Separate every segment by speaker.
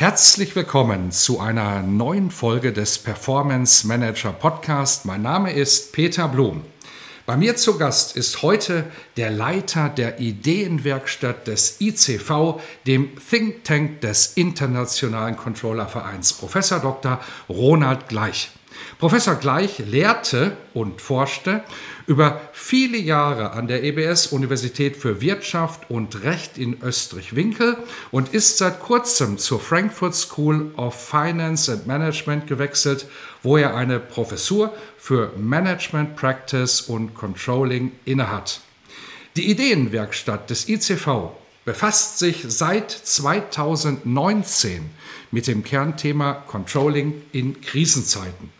Speaker 1: Herzlich willkommen zu einer neuen Folge des Performance Manager Podcast. Mein Name ist Peter Blum. Bei mir zu Gast ist heute der Leiter der Ideenwerkstatt des ICV, dem Think Tank des Internationalen Controllervereins, Professor Dr. Ronald Gleich. Professor Gleich lehrte und forschte über viele Jahre an der EBS Universität für Wirtschaft und Recht in Österreich-Winkel und ist seit kurzem zur Frankfurt School of Finance and Management gewechselt, wo er eine Professur für Management Practice und Controlling innehat. Die Ideenwerkstatt des ICV befasst sich seit 2019 mit dem Kernthema Controlling in Krisenzeiten.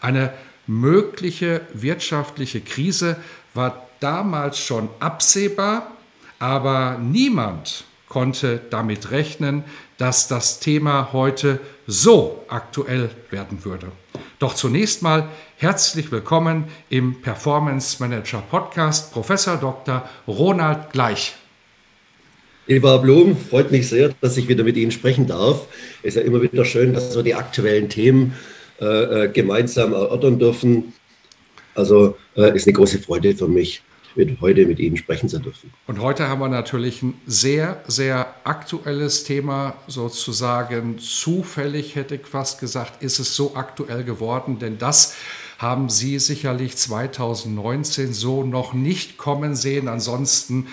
Speaker 1: Eine mögliche wirtschaftliche Krise war damals schon absehbar, aber niemand konnte damit rechnen, dass das Thema heute so aktuell werden würde. Doch zunächst mal herzlich willkommen im Performance Manager Podcast, Professor Dr. Ronald Gleich.
Speaker 2: Lieber Blum, freut mich sehr, dass ich wieder mit Ihnen sprechen darf. Es ist ja immer wieder schön, dass so die aktuellen Themen äh, äh, gemeinsam erörtern dürfen. Also äh, ist eine große Freude für mich, mit, heute mit Ihnen sprechen zu dürfen.
Speaker 1: Und heute haben wir natürlich ein sehr, sehr aktuelles Thema, sozusagen zufällig hätte ich fast gesagt, ist es so aktuell geworden, denn das haben Sie sicherlich 2019 so noch nicht kommen sehen. Ansonsten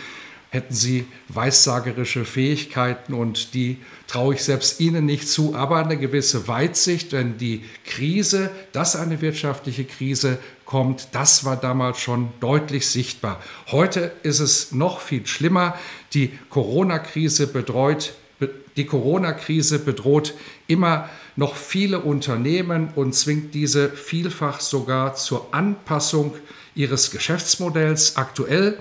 Speaker 1: hätten sie weissagerische Fähigkeiten und die traue ich selbst ihnen nicht zu, aber eine gewisse Weitsicht, denn die Krise, dass eine wirtschaftliche Krise kommt, das war damals schon deutlich sichtbar. Heute ist es noch viel schlimmer. Die Corona-Krise bedroht, die Corona-Krise bedroht immer noch viele Unternehmen und zwingt diese vielfach sogar zur Anpassung ihres Geschäftsmodells. Aktuell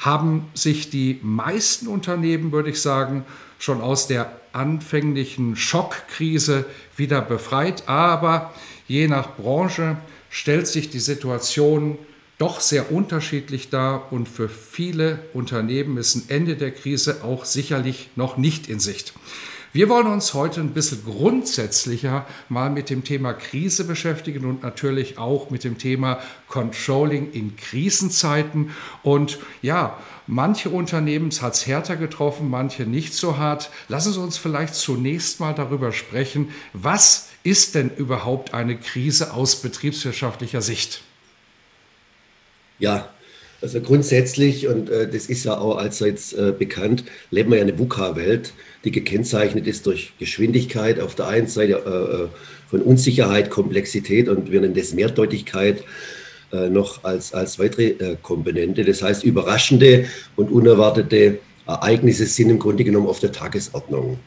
Speaker 1: haben sich die meisten Unternehmen, würde ich sagen, schon aus der anfänglichen Schockkrise wieder befreit. Aber je nach Branche stellt sich die Situation doch sehr unterschiedlich dar und für viele Unternehmen ist ein Ende der Krise auch sicherlich noch nicht in Sicht. Wir wollen uns heute ein bisschen grundsätzlicher mal mit dem Thema Krise beschäftigen und natürlich auch mit dem Thema Controlling in Krisenzeiten. Und ja, manche Unternehmen hat es härter getroffen, manche nicht so hart. Lassen Sie uns vielleicht zunächst mal darüber sprechen, was ist denn überhaupt eine Krise aus betriebswirtschaftlicher Sicht?
Speaker 2: Ja, also grundsätzlich, und äh, das ist ja auch allseits äh, bekannt, leben wir ja in einer VUCA-Welt, die gekennzeichnet ist durch Geschwindigkeit auf der einen Seite äh, äh, von Unsicherheit, Komplexität und wir nennen das Mehrdeutigkeit äh, noch als, als weitere äh, Komponente. Das heißt, überraschende und unerwartete Ereignisse sind im Grunde genommen auf der Tagesordnung.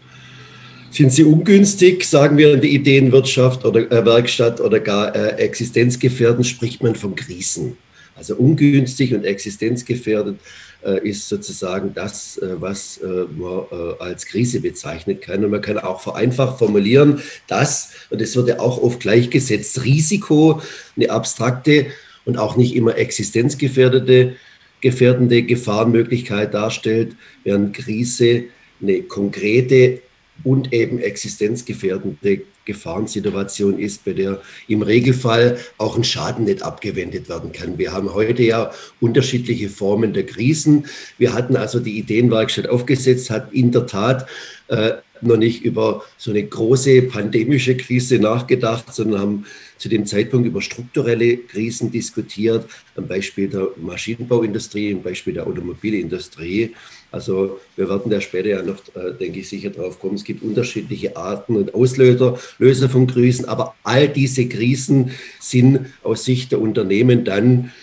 Speaker 2: Sind sie ungünstig, sagen wir in der Ideenwirtschaft oder Werkstatt oder gar existenzgefährdend, spricht man von Krisen. Also ungünstig und existenzgefährdet äh, ist sozusagen das, äh, was äh, man als Krise bezeichnen kann. Und man kann auch vereinfacht formulieren, dass, und das wird ja auch oft gleichgesetzt, Risiko eine abstrakte und auch nicht immer existenzgefährdete gefährdende Gefahrenmöglichkeit darstellt, während Krise eine konkrete und eben existenzgefährdende Gefahrensituation ist, bei der im Regelfall auch ein Schaden nicht abgewendet werden kann. Wir haben heute ja unterschiedliche Formen der Krisen. Wir hatten also die Ideenwerkstatt aufgesetzt, hat in der Tat äh, noch nicht über so eine große pandemische Krise nachgedacht, sondern haben zu dem Zeitpunkt über strukturelle Krisen diskutiert, am Beispiel der Maschinenbauindustrie, am Beispiel der Automobilindustrie. Also wir werden da später ja noch, äh, denke ich, sicher drauf kommen. Es gibt unterschiedliche Arten und Auslöser Löser von Krisen, aber all diese Krisen sind aus Sicht der Unternehmen dann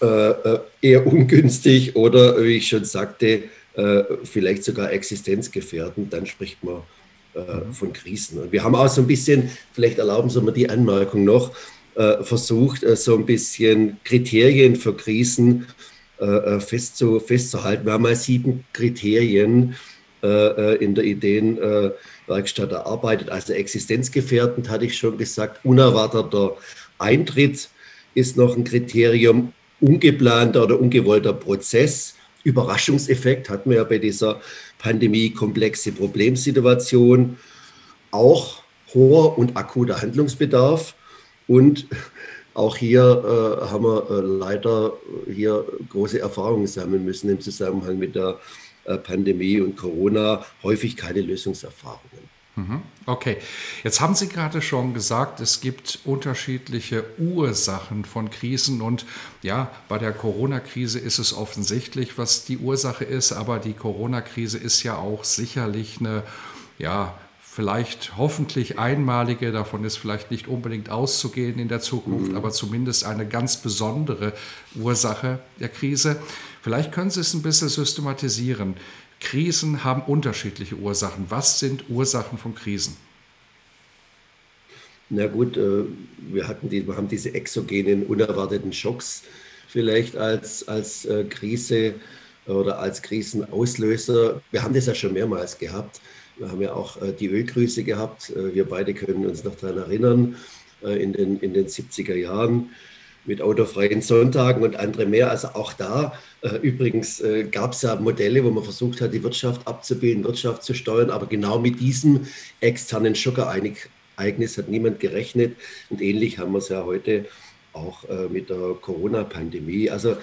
Speaker 2: äh, eher ungünstig oder, wie ich schon sagte, äh, vielleicht sogar existenzgefährdend, dann spricht man äh, mhm. von Krisen. Und wir haben auch so ein bisschen, vielleicht erlauben Sie mir die Anmerkung noch, äh, versucht, äh, so ein bisschen Kriterien für Krisen festzu, festzuhalten. Wir haben mal sieben Kriterien in der Ideenwerkstatt erarbeitet. Also existenzgefährdend hatte ich schon gesagt, unerwarteter Eintritt ist noch ein Kriterium, ungeplanter oder ungewollter Prozess, Überraschungseffekt hatten wir ja bei dieser Pandemie, komplexe Problemsituation, auch hoher und akuter Handlungsbedarf und auch hier äh, haben wir äh, leider hier große Erfahrungen sammeln müssen im Zusammenhang mit der äh, Pandemie und Corona, häufig keine Lösungserfahrungen.
Speaker 1: Mhm. Okay, jetzt haben Sie gerade schon gesagt, es gibt unterschiedliche Ursachen von Krisen und ja, bei der Corona-Krise ist es offensichtlich, was die Ursache ist, aber die Corona-Krise ist ja auch sicherlich eine, ja, vielleicht hoffentlich einmalige, davon ist vielleicht nicht unbedingt auszugehen in der Zukunft, mhm. aber zumindest eine ganz besondere Ursache der Krise. Vielleicht können Sie es ein bisschen systematisieren. Krisen haben unterschiedliche Ursachen. Was sind Ursachen von Krisen?
Speaker 2: Na gut, äh, wir, hatten die, wir haben diese exogenen, unerwarteten Schocks vielleicht als, als äh, Krise oder als Krisenauslöser. Wir haben das ja schon mehrmals gehabt. Wir haben ja auch äh, die Ölkrise gehabt. Wir beide können uns noch daran erinnern, in den, in den 70er Jahren mit autofreien Sonntagen und andere mehr. Also auch da äh, übrigens äh, gab es ja Modelle, wo man versucht hat, die Wirtschaft abzubilden, Wirtschaft zu steuern, aber genau mit diesem externen Schockereignis hat niemand gerechnet. Und ähnlich haben wir es ja heute auch äh, mit der Corona-Pandemie. Also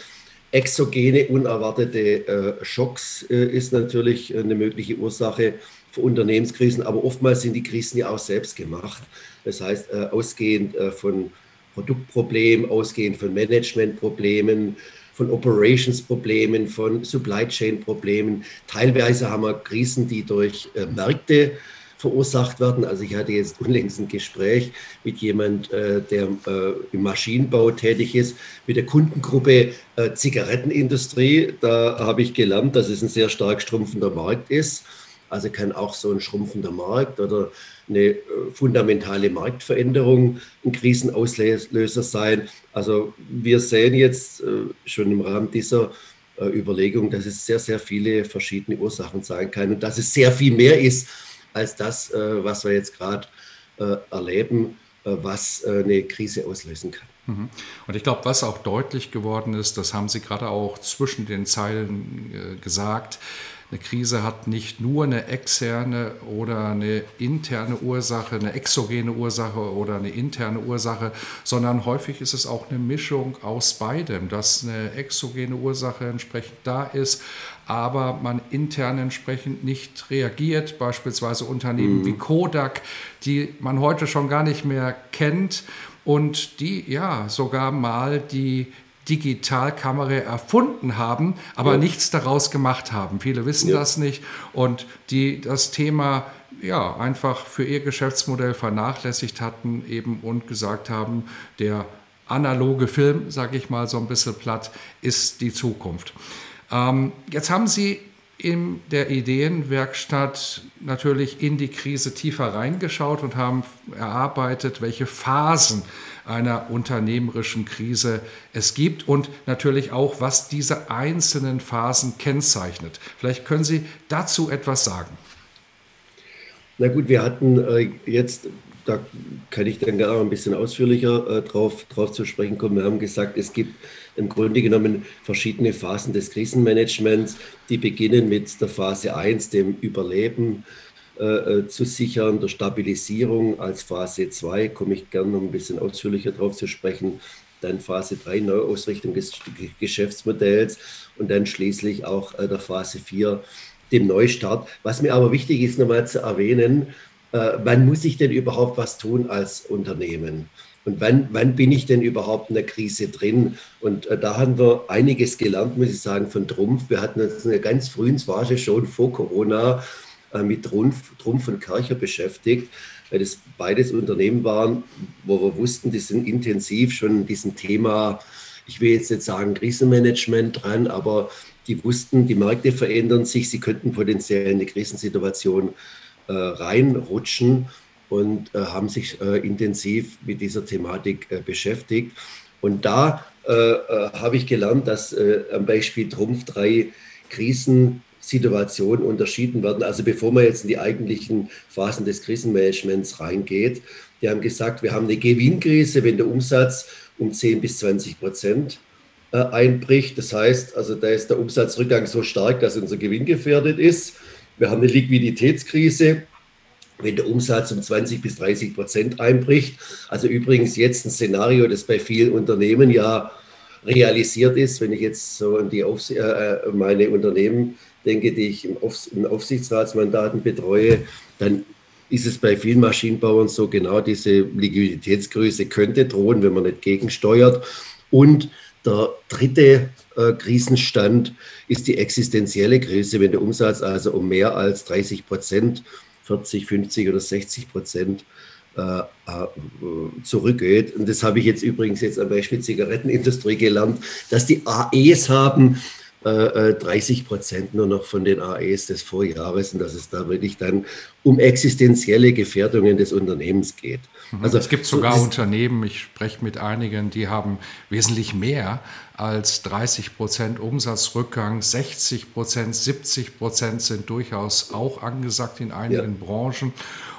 Speaker 2: exogene, unerwartete äh, Schocks äh, ist natürlich eine mögliche Ursache für Unternehmenskrisen, aber oftmals sind die Krisen ja auch selbst gemacht. Das heißt, äh, ausgehend von Produktproblemen, ausgehend von Managementproblemen, von Operations-Problemen, von Supply Chain-Problemen. Teilweise haben wir Krisen, die durch äh, Märkte verursacht werden. Also ich hatte jetzt unlängst ein Gespräch mit jemand, äh, der äh, im Maschinenbau tätig ist, mit der Kundengruppe äh, Zigarettenindustrie. Da habe ich gelernt, dass es ein sehr stark schrumpfender Markt ist. Also kann auch so ein schrumpfender Markt oder eine äh, fundamentale Marktveränderung ein Krisenauslöser sein. Also wir sehen jetzt äh, schon im Rahmen dieser äh, Überlegung, dass es sehr, sehr viele verschiedene Ursachen sein kann und dass es sehr viel mehr ist als das, was wir jetzt gerade erleben, was eine Krise auslösen kann.
Speaker 1: Mhm. Und ich glaube, was auch deutlich geworden ist, das haben Sie gerade auch zwischen den Zeilen gesagt, eine Krise hat nicht nur eine externe oder eine interne Ursache, eine exogene Ursache oder eine interne Ursache, sondern häufig ist es auch eine Mischung aus beidem, dass eine exogene Ursache entsprechend da ist, aber man intern entsprechend nicht reagiert, beispielsweise Unternehmen mhm. wie Kodak, die man heute schon gar nicht mehr kennt und die ja sogar mal die Digitalkamera erfunden haben, aber ja. nichts daraus gemacht haben. Viele wissen ja. das nicht und die das Thema ja einfach für ihr Geschäftsmodell vernachlässigt hatten eben und gesagt haben, der analoge Film, sage ich mal so ein bisschen platt, ist die Zukunft. Ähm, jetzt haben Sie in der Ideenwerkstatt natürlich in die Krise tiefer reingeschaut und haben erarbeitet, welche Phasen einer unternehmerischen Krise es gibt und natürlich auch, was diese einzelnen Phasen kennzeichnet. Vielleicht können Sie dazu etwas sagen.
Speaker 2: Na gut, wir hatten äh, jetzt, da kann ich dann gerne ein bisschen ausführlicher äh, drauf, drauf zu sprechen kommen. Wir haben gesagt, es gibt im Grunde genommen verschiedene Phasen des Krisenmanagements, die beginnen mit der Phase 1, dem Überleben äh, äh, zu sichern, der Stabilisierung als Phase 2, komme ich gerne noch ein bisschen ausführlicher darauf zu sprechen. Dann Phase 3, Neuausrichtung des Geschäftsmodells und dann schließlich auch äh, der Phase 4, dem Neustart. Was mir aber wichtig ist, nochmal zu erwähnen, äh, wann muss ich denn überhaupt was tun als Unternehmen? Und wann, wann bin ich denn überhaupt in der Krise drin? Und äh, da haben wir einiges gelernt, muss ich sagen, von Trumpf. Wir hatten uns ganz frühen Phase schon vor Corona mit Trumpf, Trumpf und Kercher beschäftigt, weil das beides Unternehmen waren, wo wir wussten, die sind intensiv schon in diesem Thema ich will jetzt nicht sagen Krisenmanagement dran, aber die wussten, die Märkte verändern sich, sie könnten potenziell in eine Krisensituation äh, reinrutschen und äh, haben sich äh, intensiv mit dieser Thematik äh, beschäftigt. Und da äh, äh, habe ich gelernt, dass am Beispiel Trumpf drei Krisensituationen unterschieden werden. Also bevor man jetzt in die eigentlichen Phasen des Krisenmanagements reingeht, die haben gesagt, wir haben eine Gewinnkrise, wenn der Umsatz um 10 bis 20 Prozent äh, einbricht. Das heißt, also da ist der Umsatzrückgang so stark, dass unser Gewinn gefährdet ist. Wir haben eine Liquiditätskrise, wenn der Umsatz um 20 bis 30 Prozent einbricht. Also übrigens jetzt ein Szenario, das bei vielen Unternehmen ja realisiert ist. Wenn ich jetzt so die Aufs äh, äh meine Unternehmen denke, die ich in Aufsichtsratsmandaten betreue, dann ist es bei vielen Maschinenbauern so, genau diese Liquiditätsgröße könnte drohen, wenn man nicht gegensteuert. Und der dritte äh, Krisenstand ist die existenzielle Krise, wenn der Umsatz also um mehr als 30 Prozent, 40, 50 oder 60 Prozent äh, äh, zurückgeht. Und das habe ich jetzt übrigens jetzt am Beispiel Zigarettenindustrie gelernt, dass die AEs haben 30 äh, Prozent nur noch von den AEs des Vorjahres und dass es da wirklich dann um existenzielle Gefährdungen des Unternehmens geht.
Speaker 1: Mhm. Also es gibt sogar so, Unternehmen, ich spreche mit einigen, die haben wesentlich mehr als 30 Prozent Umsatzrückgang, 60 Prozent, 70 Prozent sind durchaus auch angesagt in einigen ja. Branchen.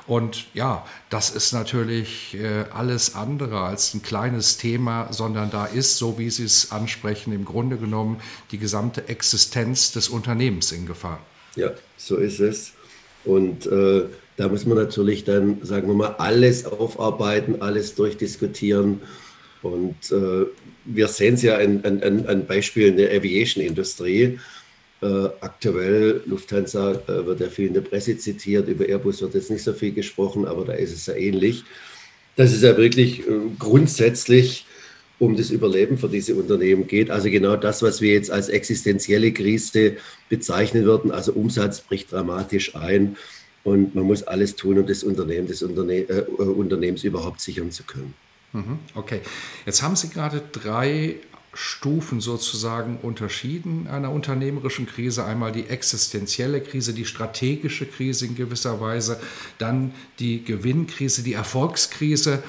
Speaker 1: Und ja, das ist natürlich äh, alles andere als ein kleines Thema, sondern da ist, so wie Sie es ansprechen, im Grunde genommen die gesamte Existenz des Unternehmens in Gefahr.
Speaker 2: Ja, so ist es. Und äh, da muss man natürlich dann, sagen wir mal, alles aufarbeiten, alles durchdiskutieren. Und äh, wir sehen es ja an, an, an Beispielen der Aviation-Industrie. Äh, aktuell, Lufthansa äh, wird ja viel in der Presse zitiert, über Airbus wird jetzt nicht so viel gesprochen, aber da ist es ja ähnlich. Dass es ja wirklich äh, grundsätzlich um das Überleben für diese Unternehmen geht. Also genau das, was wir jetzt als existenzielle Krise bezeichnen würden. Also Umsatz bricht dramatisch ein und man muss alles tun, um das Unternehmen des Unterne äh, Unternehmens überhaupt sichern zu können.
Speaker 1: Mhm, okay, jetzt haben Sie gerade drei Stufen sozusagen unterschieden einer unternehmerischen Krise. Einmal die existenzielle Krise, die strategische Krise in gewisser Weise, dann die Gewinnkrise, die Erfolgskrise.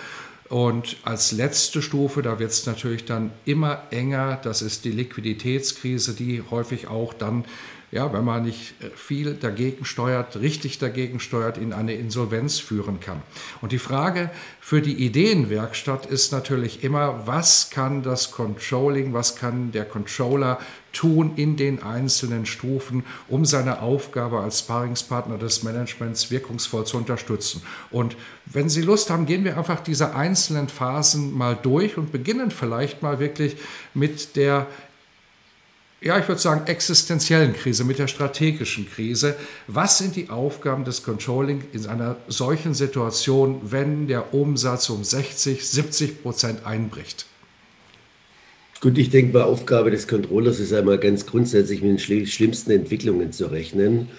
Speaker 1: Und als letzte Stufe, da wird es natürlich dann immer enger, das ist die Liquiditätskrise, die häufig auch dann ja, wenn man nicht äh, viel dagegen steuert, richtig dagegen steuert, in eine Insolvenz führen kann. Und die Frage für die Ideenwerkstatt ist natürlich immer, was kann das Controlling, was kann der Controller tun in den einzelnen Stufen, um seine Aufgabe als Sparingspartner des Managements wirkungsvoll zu unterstützen. Und wenn Sie Lust haben, gehen wir einfach diese einzelnen Phasen mal durch und beginnen vielleicht mal wirklich mit der ja, ich würde sagen, existenziellen Krise, mit der strategischen Krise. Was sind die Aufgaben des Controlling in einer solchen Situation, wenn der Umsatz um 60, 70 Prozent einbricht?
Speaker 2: Gut, ich denke mal, Aufgabe des Controllers ist einmal ganz grundsätzlich mit den schlimmsten Entwicklungen zu rechnen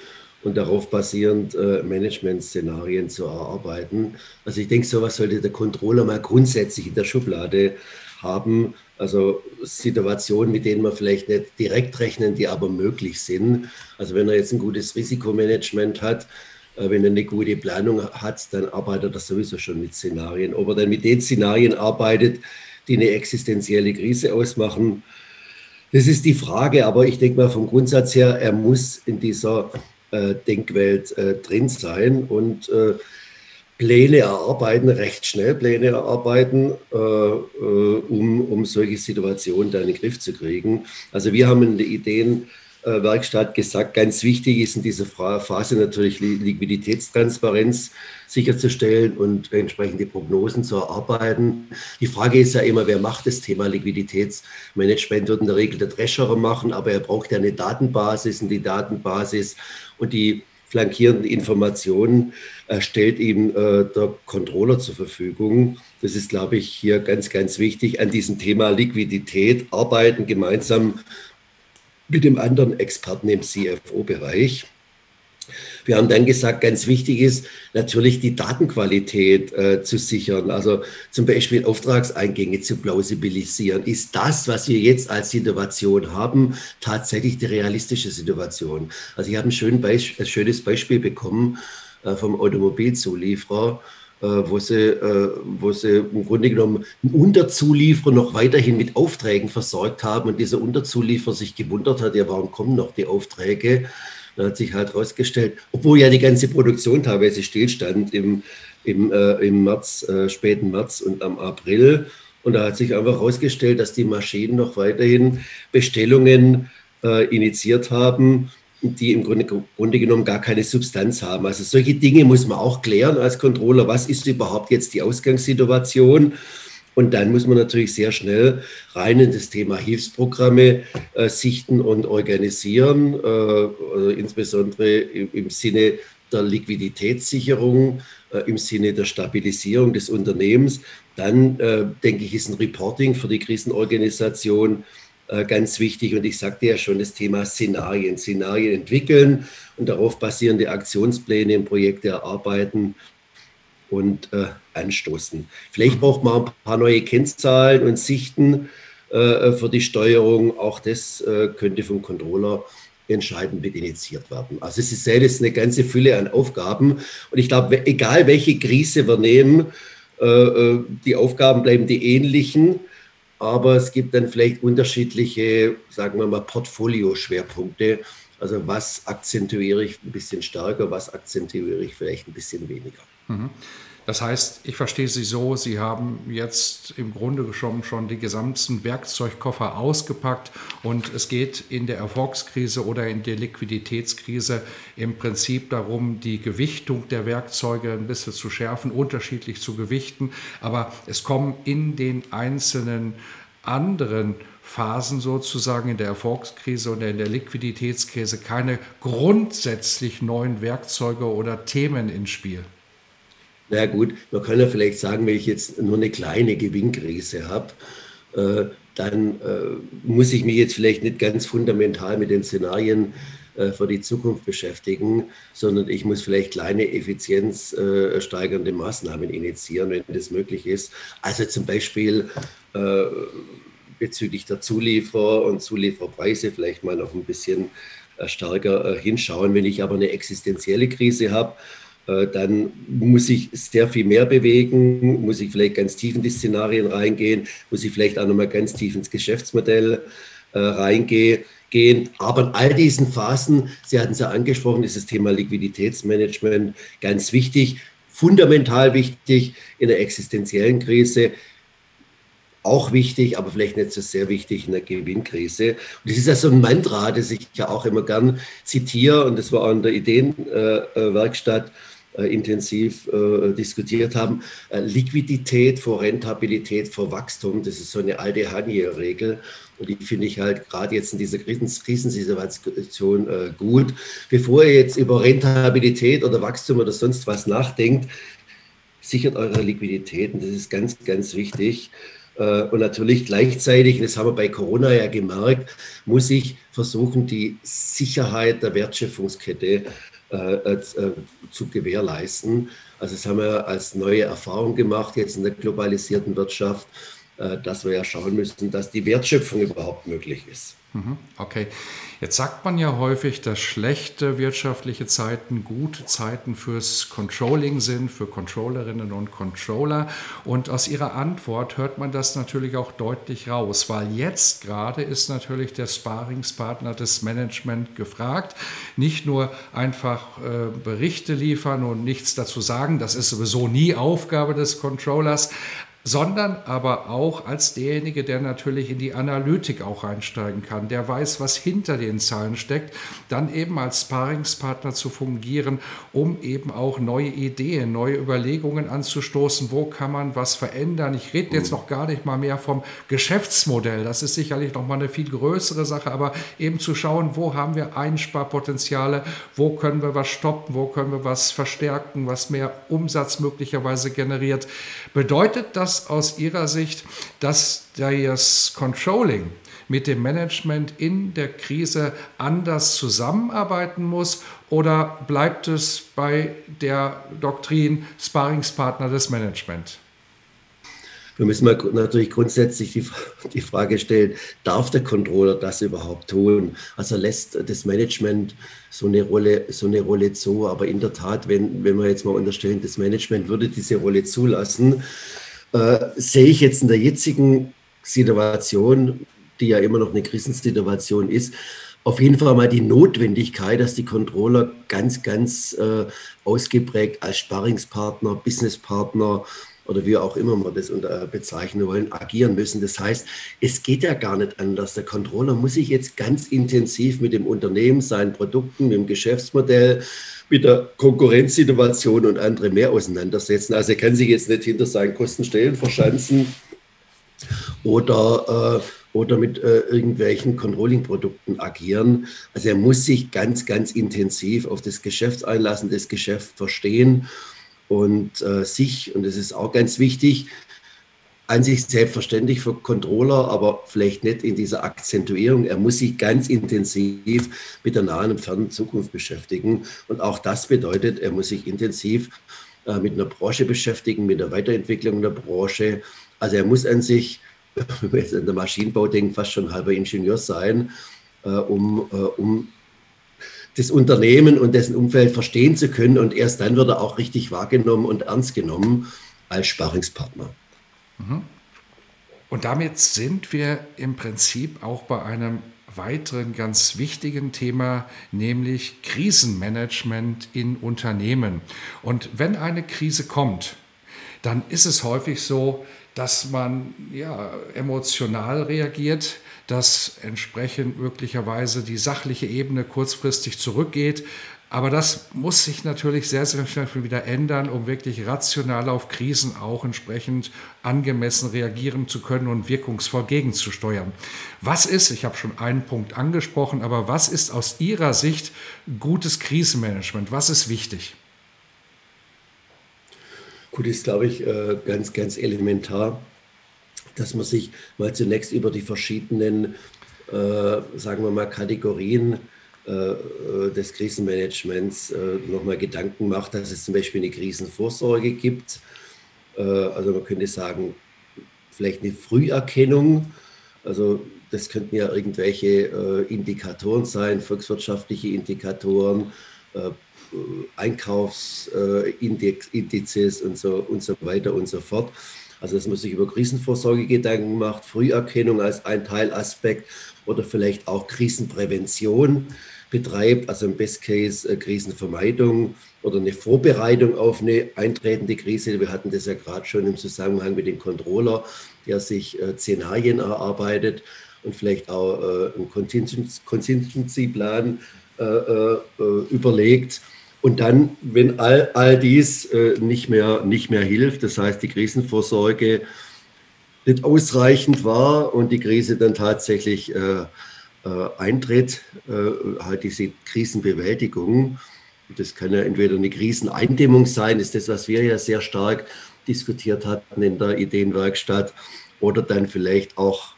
Speaker 2: und darauf basierend äh, Management-Szenarien zu erarbeiten. Also ich denke, sowas sollte der Controller mal grundsätzlich in der Schublade haben, also Situationen, mit denen man vielleicht nicht direkt rechnen, die aber möglich sind. Also wenn er jetzt ein gutes Risikomanagement hat, äh, wenn er eine gute Planung hat, dann arbeitet er sowieso schon mit Szenarien. Ob er dann mit den Szenarien arbeitet, die eine existenzielle Krise ausmachen, das ist die Frage. Aber ich denke mal vom Grundsatz her, er muss in dieser äh, Denkwelt äh, drin sein und äh, Pläne erarbeiten, recht schnell Pläne erarbeiten, äh, äh, um, um solche Situationen dann in den Griff zu kriegen. Also wir haben in der Ideenwerkstatt gesagt, ganz wichtig ist in dieser Phase natürlich Liquiditätstransparenz sicherzustellen und entsprechende Prognosen zu erarbeiten. Die Frage ist ja immer, wer macht das Thema Liquiditätsmanagement? Wird in der Regel der Treasurer machen, aber er braucht ja eine Datenbasis und die Datenbasis und die flankierenden Informationen äh, stellt ihm äh, der Controller zur Verfügung. Das ist, glaube ich, hier ganz, ganz wichtig, an diesem Thema Liquidität arbeiten, gemeinsam mit dem anderen Experten im CFO-Bereich. Wir haben dann gesagt, ganz wichtig ist natürlich die Datenqualität äh, zu sichern, also zum Beispiel Auftragseingänge zu plausibilisieren. Ist das, was wir jetzt als Situation haben, tatsächlich die realistische Situation? Also ich habe ein, schön Beisp ein schönes Beispiel bekommen äh, vom Automobilzulieferer. Äh, wo, sie, äh, wo sie im Grunde genommen einen Unterzulieferer noch weiterhin mit Aufträgen versorgt haben und dieser Unterzulieferer sich gewundert hat, ja, warum kommen noch die Aufträge? Da hat sich halt herausgestellt, obwohl ja die ganze Produktion teilweise stillstand im, im, äh, im März, äh, späten März und am April. Und da hat sich einfach herausgestellt, dass die Maschinen noch weiterhin Bestellungen äh, initiiert haben, die im Grunde, Grunde, genommen gar keine Substanz haben. Also solche Dinge muss man auch klären als Controller. Was ist überhaupt jetzt die Ausgangssituation? Und dann muss man natürlich sehr schnell rein in das Thema Hilfsprogramme äh, sichten und organisieren, äh, also insbesondere im, im, Sinne der Liquiditätssicherung, äh, im Sinne der Stabilisierung des Unternehmens. Dann, äh, denke ich, ist ein Reporting für die Krisenorganisation äh, ganz wichtig. Und ich sagte ja schon, das Thema Szenarien. Szenarien entwickeln und darauf basierende Aktionspläne und Projekte erarbeiten und äh, anstoßen. Vielleicht braucht man ein paar neue Kennzahlen und Sichten äh, für die Steuerung. Auch das äh, könnte vom Controller entscheidend mit initiiert werden. Also es ist selbst eine ganze Fülle an Aufgaben. Und ich glaube, egal welche Krise wir nehmen, äh, äh, die Aufgaben bleiben die ähnlichen. Aber es gibt dann vielleicht unterschiedliche, sagen wir mal, Portfolioschwerpunkte. Also was akzentuiere ich ein bisschen stärker, was akzentuiere ich vielleicht ein bisschen weniger. Mhm.
Speaker 1: Das heißt, ich verstehe Sie so, Sie haben jetzt im Grunde schon, schon die gesamten Werkzeugkoffer ausgepackt und es geht in der Erfolgskrise oder in der Liquiditätskrise im Prinzip darum, die Gewichtung der Werkzeuge ein bisschen zu schärfen, unterschiedlich zu gewichten. Aber es kommen in den einzelnen anderen Phasen sozusagen in der Erfolgskrise und in der Liquiditätskrise keine grundsätzlich neuen Werkzeuge oder Themen ins Spiel.
Speaker 2: Na gut, man kann ja vielleicht sagen, wenn ich jetzt nur eine kleine Gewinnkrise habe, äh, dann äh, muss ich mich jetzt vielleicht nicht ganz fundamental mit den Szenarien äh, für die Zukunft beschäftigen, sondern ich muss vielleicht kleine effizienzsteigernde Maßnahmen initiieren, wenn das möglich ist. Also zum Beispiel äh, bezüglich der Zulieferer und Zulieferpreise vielleicht mal noch ein bisschen äh, stärker äh, hinschauen. Wenn ich aber eine existenzielle Krise habe, äh, dann muss ich sehr viel mehr bewegen, muss ich vielleicht ganz tief in die Szenarien reingehen, muss ich vielleicht auch nochmal ganz tief ins Geschäftsmodell äh, reingehen. Aber in all diesen Phasen, Sie hatten es ja angesprochen, ist das Thema Liquiditätsmanagement ganz wichtig, fundamental wichtig in der existenziellen Krise auch wichtig, aber vielleicht nicht so sehr wichtig in der Gewinnkrise. Und das ist ja so ein Mantra, das ich ja auch immer gern zitiere, und das war auch in der Ideenwerkstatt. Äh, äh, intensiv äh, diskutiert haben. Äh, Liquidität vor Rentabilität vor Wachstum, das ist so eine alte Hanier-Regel. Und die finde ich halt gerade jetzt in dieser Krisensituation äh, gut. Bevor ihr jetzt über Rentabilität oder Wachstum oder sonst was nachdenkt, sichert eure Liquidität. Und das ist ganz, ganz wichtig. Äh, und natürlich gleichzeitig, das haben wir bei Corona ja gemerkt, muss ich versuchen, die Sicherheit der Wertschöpfungskette äh, äh, zu gewährleisten. Also das haben wir als neue Erfahrung gemacht jetzt in der globalisierten Wirtschaft, äh, dass wir ja schauen müssen, dass die Wertschöpfung überhaupt möglich ist.
Speaker 1: Mhm, okay. Jetzt sagt man ja häufig, dass schlechte wirtschaftliche Zeiten gute Zeiten fürs Controlling sind, für Controllerinnen und Controller. Und aus Ihrer Antwort hört man das natürlich auch deutlich raus, weil jetzt gerade ist natürlich der Sparingspartner des Management gefragt. Nicht nur einfach äh, Berichte liefern und nichts dazu sagen, das ist sowieso nie Aufgabe des Controllers, sondern aber auch als derjenige, der natürlich in die Analytik auch einsteigen kann, der weiß, was hinter den Zahlen steckt, dann eben als Sparingspartner zu fungieren, um eben auch neue Ideen, neue Überlegungen anzustoßen, wo kann man was verändern. Ich rede jetzt noch gar nicht mal mehr vom Geschäftsmodell, das ist sicherlich noch mal eine viel größere Sache, aber eben zu schauen, wo haben wir Einsparpotenziale, wo können wir was stoppen, wo können wir was verstärken, was mehr Umsatz möglicherweise generiert. Bedeutet das aus Ihrer Sicht, dass das Controlling mit dem Management in der Krise anders zusammenarbeiten muss? Oder bleibt es bei der Doktrin Sparingspartner des Management?
Speaker 2: Wir müssen mal natürlich grundsätzlich die, die Frage stellen, darf der Controller das überhaupt tun? Also lässt das Management so eine Rolle, so eine Rolle zu. Aber in der Tat, wenn, wenn wir jetzt mal unterstellen, das Management würde diese Rolle zulassen, äh, sehe ich jetzt in der jetzigen Situation, die ja immer noch eine Krisensituation ist, auf jeden Fall mal die Notwendigkeit, dass die Controller ganz, ganz äh, ausgeprägt als Sparringspartner, Businesspartner oder wie auch immer wir das unter, bezeichnen wollen, agieren müssen. Das heißt, es geht ja gar nicht anders. Der Controller muss sich jetzt ganz intensiv mit dem Unternehmen, seinen Produkten, mit dem Geschäftsmodell, mit der Konkurrenzsituation und andere mehr auseinandersetzen. Also er kann sich jetzt nicht hinter seinen Kostenstellen verschanzen oder, äh, oder mit äh, irgendwelchen Controlling-Produkten agieren. Also er muss sich ganz, ganz intensiv auf das Geschäft einlassen, das Geschäft verstehen und äh, sich, und das ist auch ganz wichtig, an sich selbstverständlich für Controller, aber vielleicht nicht in dieser Akzentuierung. Er muss sich ganz intensiv mit der nahen und fernen Zukunft beschäftigen. Und auch das bedeutet, er muss sich intensiv äh, mit einer Branche beschäftigen, mit der Weiterentwicklung der Branche. Also er muss an sich, wenn wir jetzt an der Maschinenbau denken, fast schon halber Ingenieur sein, äh, um, äh, um das Unternehmen und dessen Umfeld verstehen zu können. Und erst dann wird er auch richtig wahrgenommen und ernst genommen als Sparingspartner. Mhm.
Speaker 1: Und damit sind wir im Prinzip auch bei einem weiteren ganz wichtigen Thema, nämlich Krisenmanagement in Unternehmen. Und wenn eine Krise kommt, dann ist es häufig so, dass man ja, emotional reagiert, dass entsprechend möglicherweise die sachliche Ebene kurzfristig zurückgeht. Aber das muss sich natürlich sehr, sehr schnell wieder ändern, um wirklich rational auf Krisen auch entsprechend angemessen reagieren zu können und wirkungsvoll gegenzusteuern. Was ist, ich habe schon einen Punkt angesprochen, aber was ist aus Ihrer Sicht gutes Krisenmanagement? Was ist wichtig?
Speaker 2: Gut, ist, glaube ich, äh, ganz, ganz elementar, dass man sich mal zunächst über die verschiedenen, äh, sagen wir mal, Kategorien äh, des Krisenmanagements nochmal Gedanken macht, dass es zum Beispiel eine Krisenvorsorge gibt. Also man könnte sagen, vielleicht eine Früherkennung. Also das könnten ja irgendwelche Indikatoren sein, volkswirtschaftliche Indikatoren, Einkaufsindizes und so, und so weiter und so fort. Also dass man sich über Krisenvorsorge Gedanken macht, Früherkennung als ein Teilaspekt oder vielleicht auch Krisenprävention betreibt, also im Best Case äh, Krisenvermeidung oder eine Vorbereitung auf eine eintretende Krise. Wir hatten das ja gerade schon im Zusammenhang mit dem Controller, der sich äh, Szenarien erarbeitet und vielleicht auch äh, einen Contingency-Plan äh, äh, überlegt. Und dann, wenn all, all dies äh, nicht, mehr, nicht mehr hilft, das heißt, die Krisenvorsorge nicht ausreichend war und die Krise dann tatsächlich äh, äh, eintritt, äh, halt diese Krisenbewältigung. Das kann ja entweder eine Kriseneindämmung sein, ist das, was wir ja sehr stark diskutiert hatten in der Ideenwerkstatt, oder dann vielleicht auch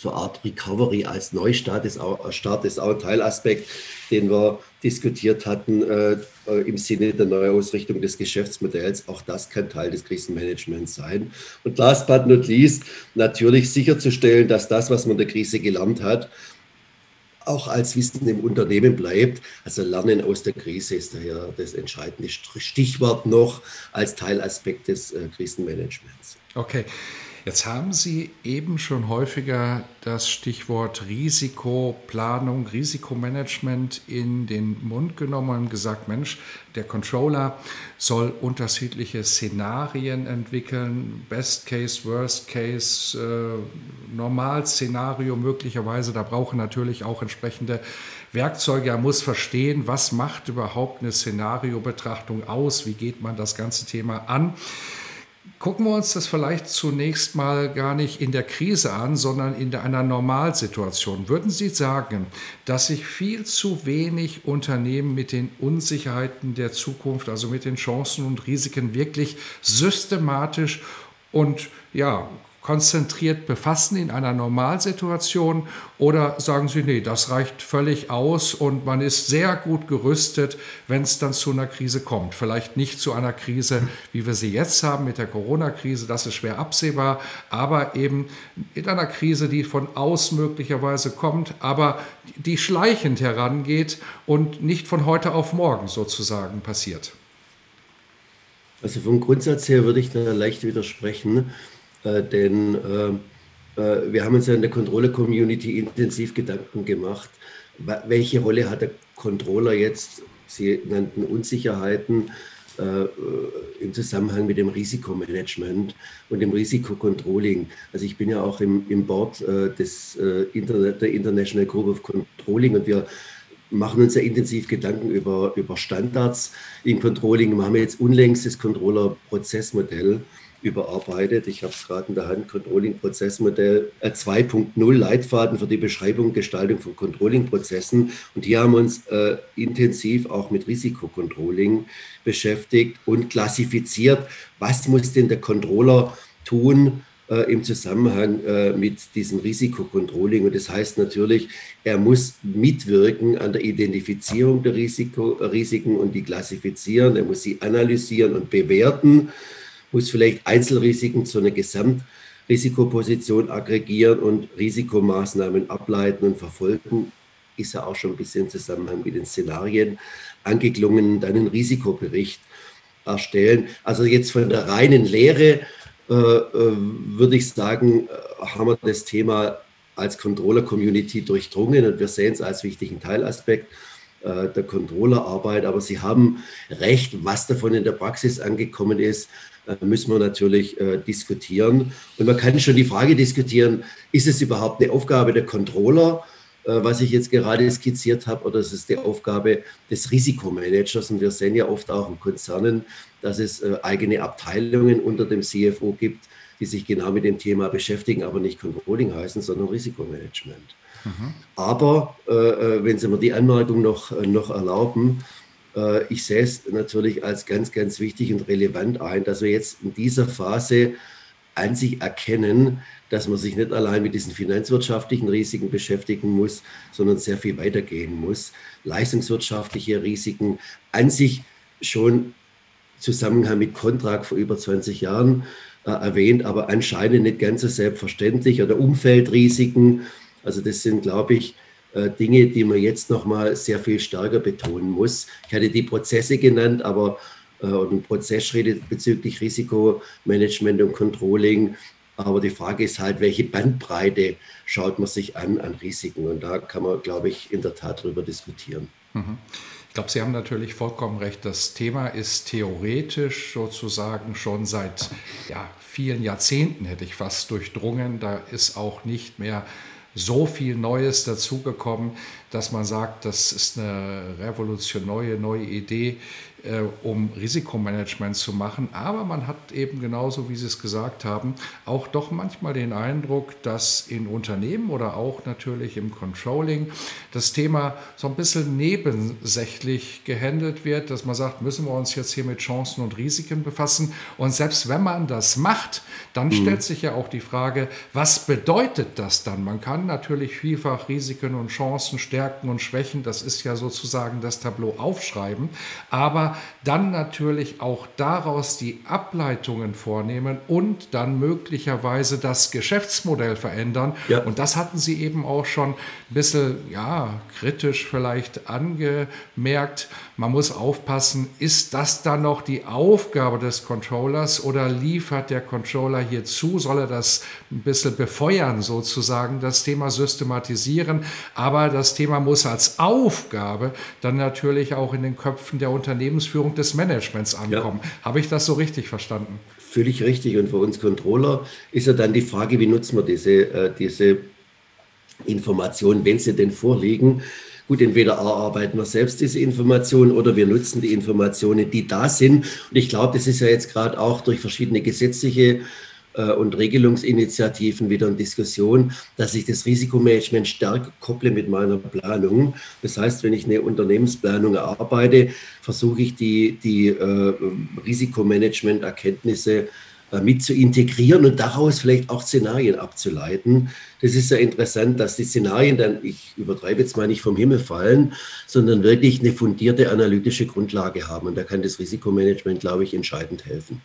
Speaker 2: so eine Art Recovery als Neustart ist auch, Start ist auch ein Teilaspekt, den wir diskutiert hatten äh, äh, im Sinne der Neuausrichtung des Geschäftsmodells. Auch das kann Teil des Krisenmanagements sein. Und last but not least, natürlich sicherzustellen, dass das, was man der Krise gelernt hat, auch als Wissen im Unternehmen bleibt. Also Lernen aus der Krise ist daher das entscheidende Stichwort noch als Teilaspekt des äh, Krisenmanagements.
Speaker 1: Okay. Jetzt haben Sie eben schon häufiger das Stichwort Risikoplanung, Risikomanagement in den Mund genommen und gesagt, Mensch, der Controller soll unterschiedliche Szenarien entwickeln, Best Case, Worst Case, äh, Normalszenario möglicherweise. Da brauchen natürlich auch entsprechende Werkzeuge. Er muss verstehen, was macht überhaupt eine Szenariobetrachtung aus, wie geht man das ganze Thema an. Gucken wir uns das vielleicht zunächst mal gar nicht in der Krise an, sondern in einer Normalsituation. Würden Sie sagen, dass sich viel zu wenig Unternehmen mit den Unsicherheiten der Zukunft, also mit den Chancen und Risiken wirklich systematisch und ja, konzentriert befassen in einer Normalsituation oder sagen Sie, nee, das reicht völlig aus und man ist sehr gut gerüstet, wenn es dann zu einer Krise kommt. Vielleicht nicht zu einer Krise, wie wir sie jetzt haben mit der Corona-Krise, das ist schwer absehbar, aber eben in einer Krise, die von aus möglicherweise kommt, aber die schleichend herangeht und nicht von heute auf morgen sozusagen passiert.
Speaker 2: Also vom Grundsatz her würde ich da leicht widersprechen. Äh, denn äh, äh, wir haben uns ja in der Controller-Community intensiv Gedanken gemacht, welche Rolle hat der Controller jetzt, Sie nannten Unsicherheiten, äh, im Zusammenhang mit dem Risikomanagement und dem Risikocontrolling. Also ich bin ja auch im, im Board äh, des, äh, Internet, der International Group of Controlling und wir machen uns ja intensiv Gedanken über, über Standards im Controlling. Wir haben jetzt unlängst das Controller-Prozessmodell überarbeitet. Ich habe es gerade in der Hand, Controlling-Prozessmodell 2.0, äh, Leitfaden für die Beschreibung und Gestaltung von Controlling-Prozessen. Und hier haben wir uns äh, intensiv auch mit Risikocontrolling beschäftigt und klassifiziert, was muss denn der Controller tun, äh, im Zusammenhang äh, mit diesem Risikocontrolling. Und das heißt natürlich, er muss mitwirken an der Identifizierung der Risiko, Risiken und die klassifizieren. Er muss sie analysieren und bewerten muss vielleicht Einzelrisiken zu einer Gesamtrisikoposition aggregieren und Risikomaßnahmen ableiten und verfolgen. Ist ja auch schon ein bisschen im Zusammenhang mit den Szenarien angeklungen, dann einen Risikobericht erstellen. Also jetzt von der reinen Lehre äh, äh, würde ich sagen, äh, haben wir das Thema als Controller-Community durchdrungen und wir sehen es als wichtigen Teilaspekt äh, der Controllerarbeit. Aber Sie haben recht, was davon in der Praxis angekommen ist, müssen wir natürlich äh, diskutieren. Und man kann schon die Frage diskutieren, ist es überhaupt eine Aufgabe der Controller, äh, was ich jetzt gerade skizziert habe, oder ist es die Aufgabe des Risikomanagers? Und wir sehen ja oft auch in Konzernen, dass es äh, eigene Abteilungen unter dem CFO gibt, die sich genau mit dem Thema beschäftigen, aber nicht Controlling heißen, sondern Risikomanagement. Mhm. Aber äh, äh, wenn Sie mir die Anmerkung noch, noch erlauben, äh, ich sehe es natürlich als ganz, ganz wichtig und relevant ein, dass wir jetzt in dieser Phase an sich erkennen, dass man sich nicht allein mit diesen finanzwirtschaftlichen Risiken beschäftigen muss, sondern sehr viel weitergehen muss. Leistungswirtschaftliche Risiken an sich schon Zusammenhang mit Kontrakt vor über 20 Jahren äh, erwähnt, aber anscheinend nicht ganz so selbstverständlich oder Umfeldrisiken. Also das sind, glaube ich, äh, Dinge, die man jetzt nochmal sehr viel stärker betonen muss. Ich hatte die Prozesse genannt, aber äh, und Prozessschritte bezüglich Risikomanagement und Controlling. Aber die Frage ist halt, welche Bandbreite schaut man sich an an Risiken? Und da kann man, glaube ich, in der Tat darüber diskutieren.
Speaker 1: Mhm. Ich glaube, Sie haben natürlich vollkommen recht. Das Thema ist theoretisch sozusagen schon seit ja, vielen Jahrzehnten, hätte ich fast durchdrungen. Da ist auch nicht mehr so viel Neues dazugekommen, dass man sagt, das ist eine revolutionäre neue Idee, äh, um Risikomanagement zu machen. Aber man hat eben genauso, wie Sie es gesagt haben, auch doch manchmal den Eindruck, dass in Unternehmen oder auch natürlich im Controlling das Thema so ein bisschen nebensächlich gehandelt wird, dass man sagt, müssen wir uns jetzt hier mit Chancen und Risiken befassen. Und selbst wenn man das macht, dann mhm. stellt sich ja auch die Frage, was bedeutet das dann? Man kann natürlich vielfach Risiken und Chancen, Stärken und Schwächen, das ist ja sozusagen das Tableau aufschreiben. Aber dann natürlich auch daraus die Ableitungen vornehmen und dann möglicherweise das Geschäftsmodell verändern. Ja. Und das hatten Sie eben auch schon ein bisschen ja, kritisch vielleicht angemerkt. Man muss aufpassen, ist das dann noch die Aufgabe des Controllers oder liefert der Controller hier zu? Soll er das ein bisschen befeuern, sozusagen, das Thema systematisieren? Aber das Thema muss als Aufgabe dann natürlich auch in den Köpfen der Unternehmen Unternehmensführung des Managements ankommen. Ja. Habe ich das so richtig verstanden?
Speaker 2: Völlig richtig. Und für uns Controller ist ja dann die Frage, wie nutzen wir diese, äh, diese Informationen, wenn sie denn vorliegen. Gut, entweder erarbeiten wir selbst diese Informationen oder wir nutzen die Informationen, die da sind. Und ich glaube, das ist ja jetzt gerade auch durch verschiedene gesetzliche und Regelungsinitiativen wieder in Diskussion, dass ich das Risikomanagement stärker kopple mit meiner Planung. Das heißt, wenn ich eine Unternehmensplanung erarbeite, versuche ich die, die äh, Risikomanagement-Erkenntnisse äh, mit zu integrieren und daraus vielleicht auch Szenarien abzuleiten. Das ist ja interessant, dass die Szenarien dann, ich übertreibe jetzt mal nicht vom Himmel fallen, sondern wirklich eine fundierte analytische Grundlage haben. Und da kann das Risikomanagement, glaube ich, entscheidend helfen.